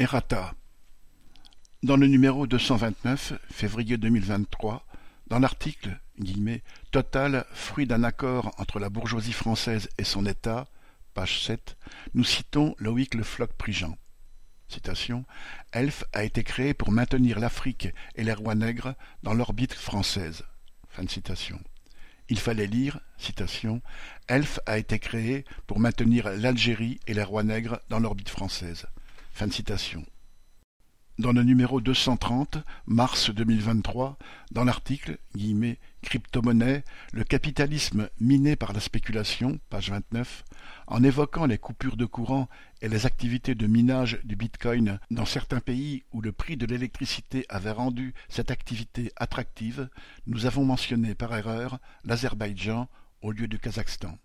Errata. Dans le numéro deux cent vingt-neuf, février deux mille vingt-trois, dans l'article « Total, fruit d'un accord entre la bourgeoisie française et son État », page sept, nous citons Loïc Le Floch-Prigent. Citation Elf a été créé pour maintenir l'Afrique et les rois nègres dans l'orbite française. Il fallait lire, Elf a été créé pour maintenir l'Algérie et les rois nègres dans l'orbite française. Fin citation. Dans le numéro deux cent trente, mars deux mille vingt-trois, dans l'article « Crypto-monnaie, le capitalisme miné par la spéculation », page vingt-neuf, en évoquant les coupures de courant et les activités de minage du bitcoin dans certains pays où le prix de l'électricité avait rendu cette activité attractive, nous avons mentionné par erreur l'Azerbaïdjan au lieu du Kazakhstan.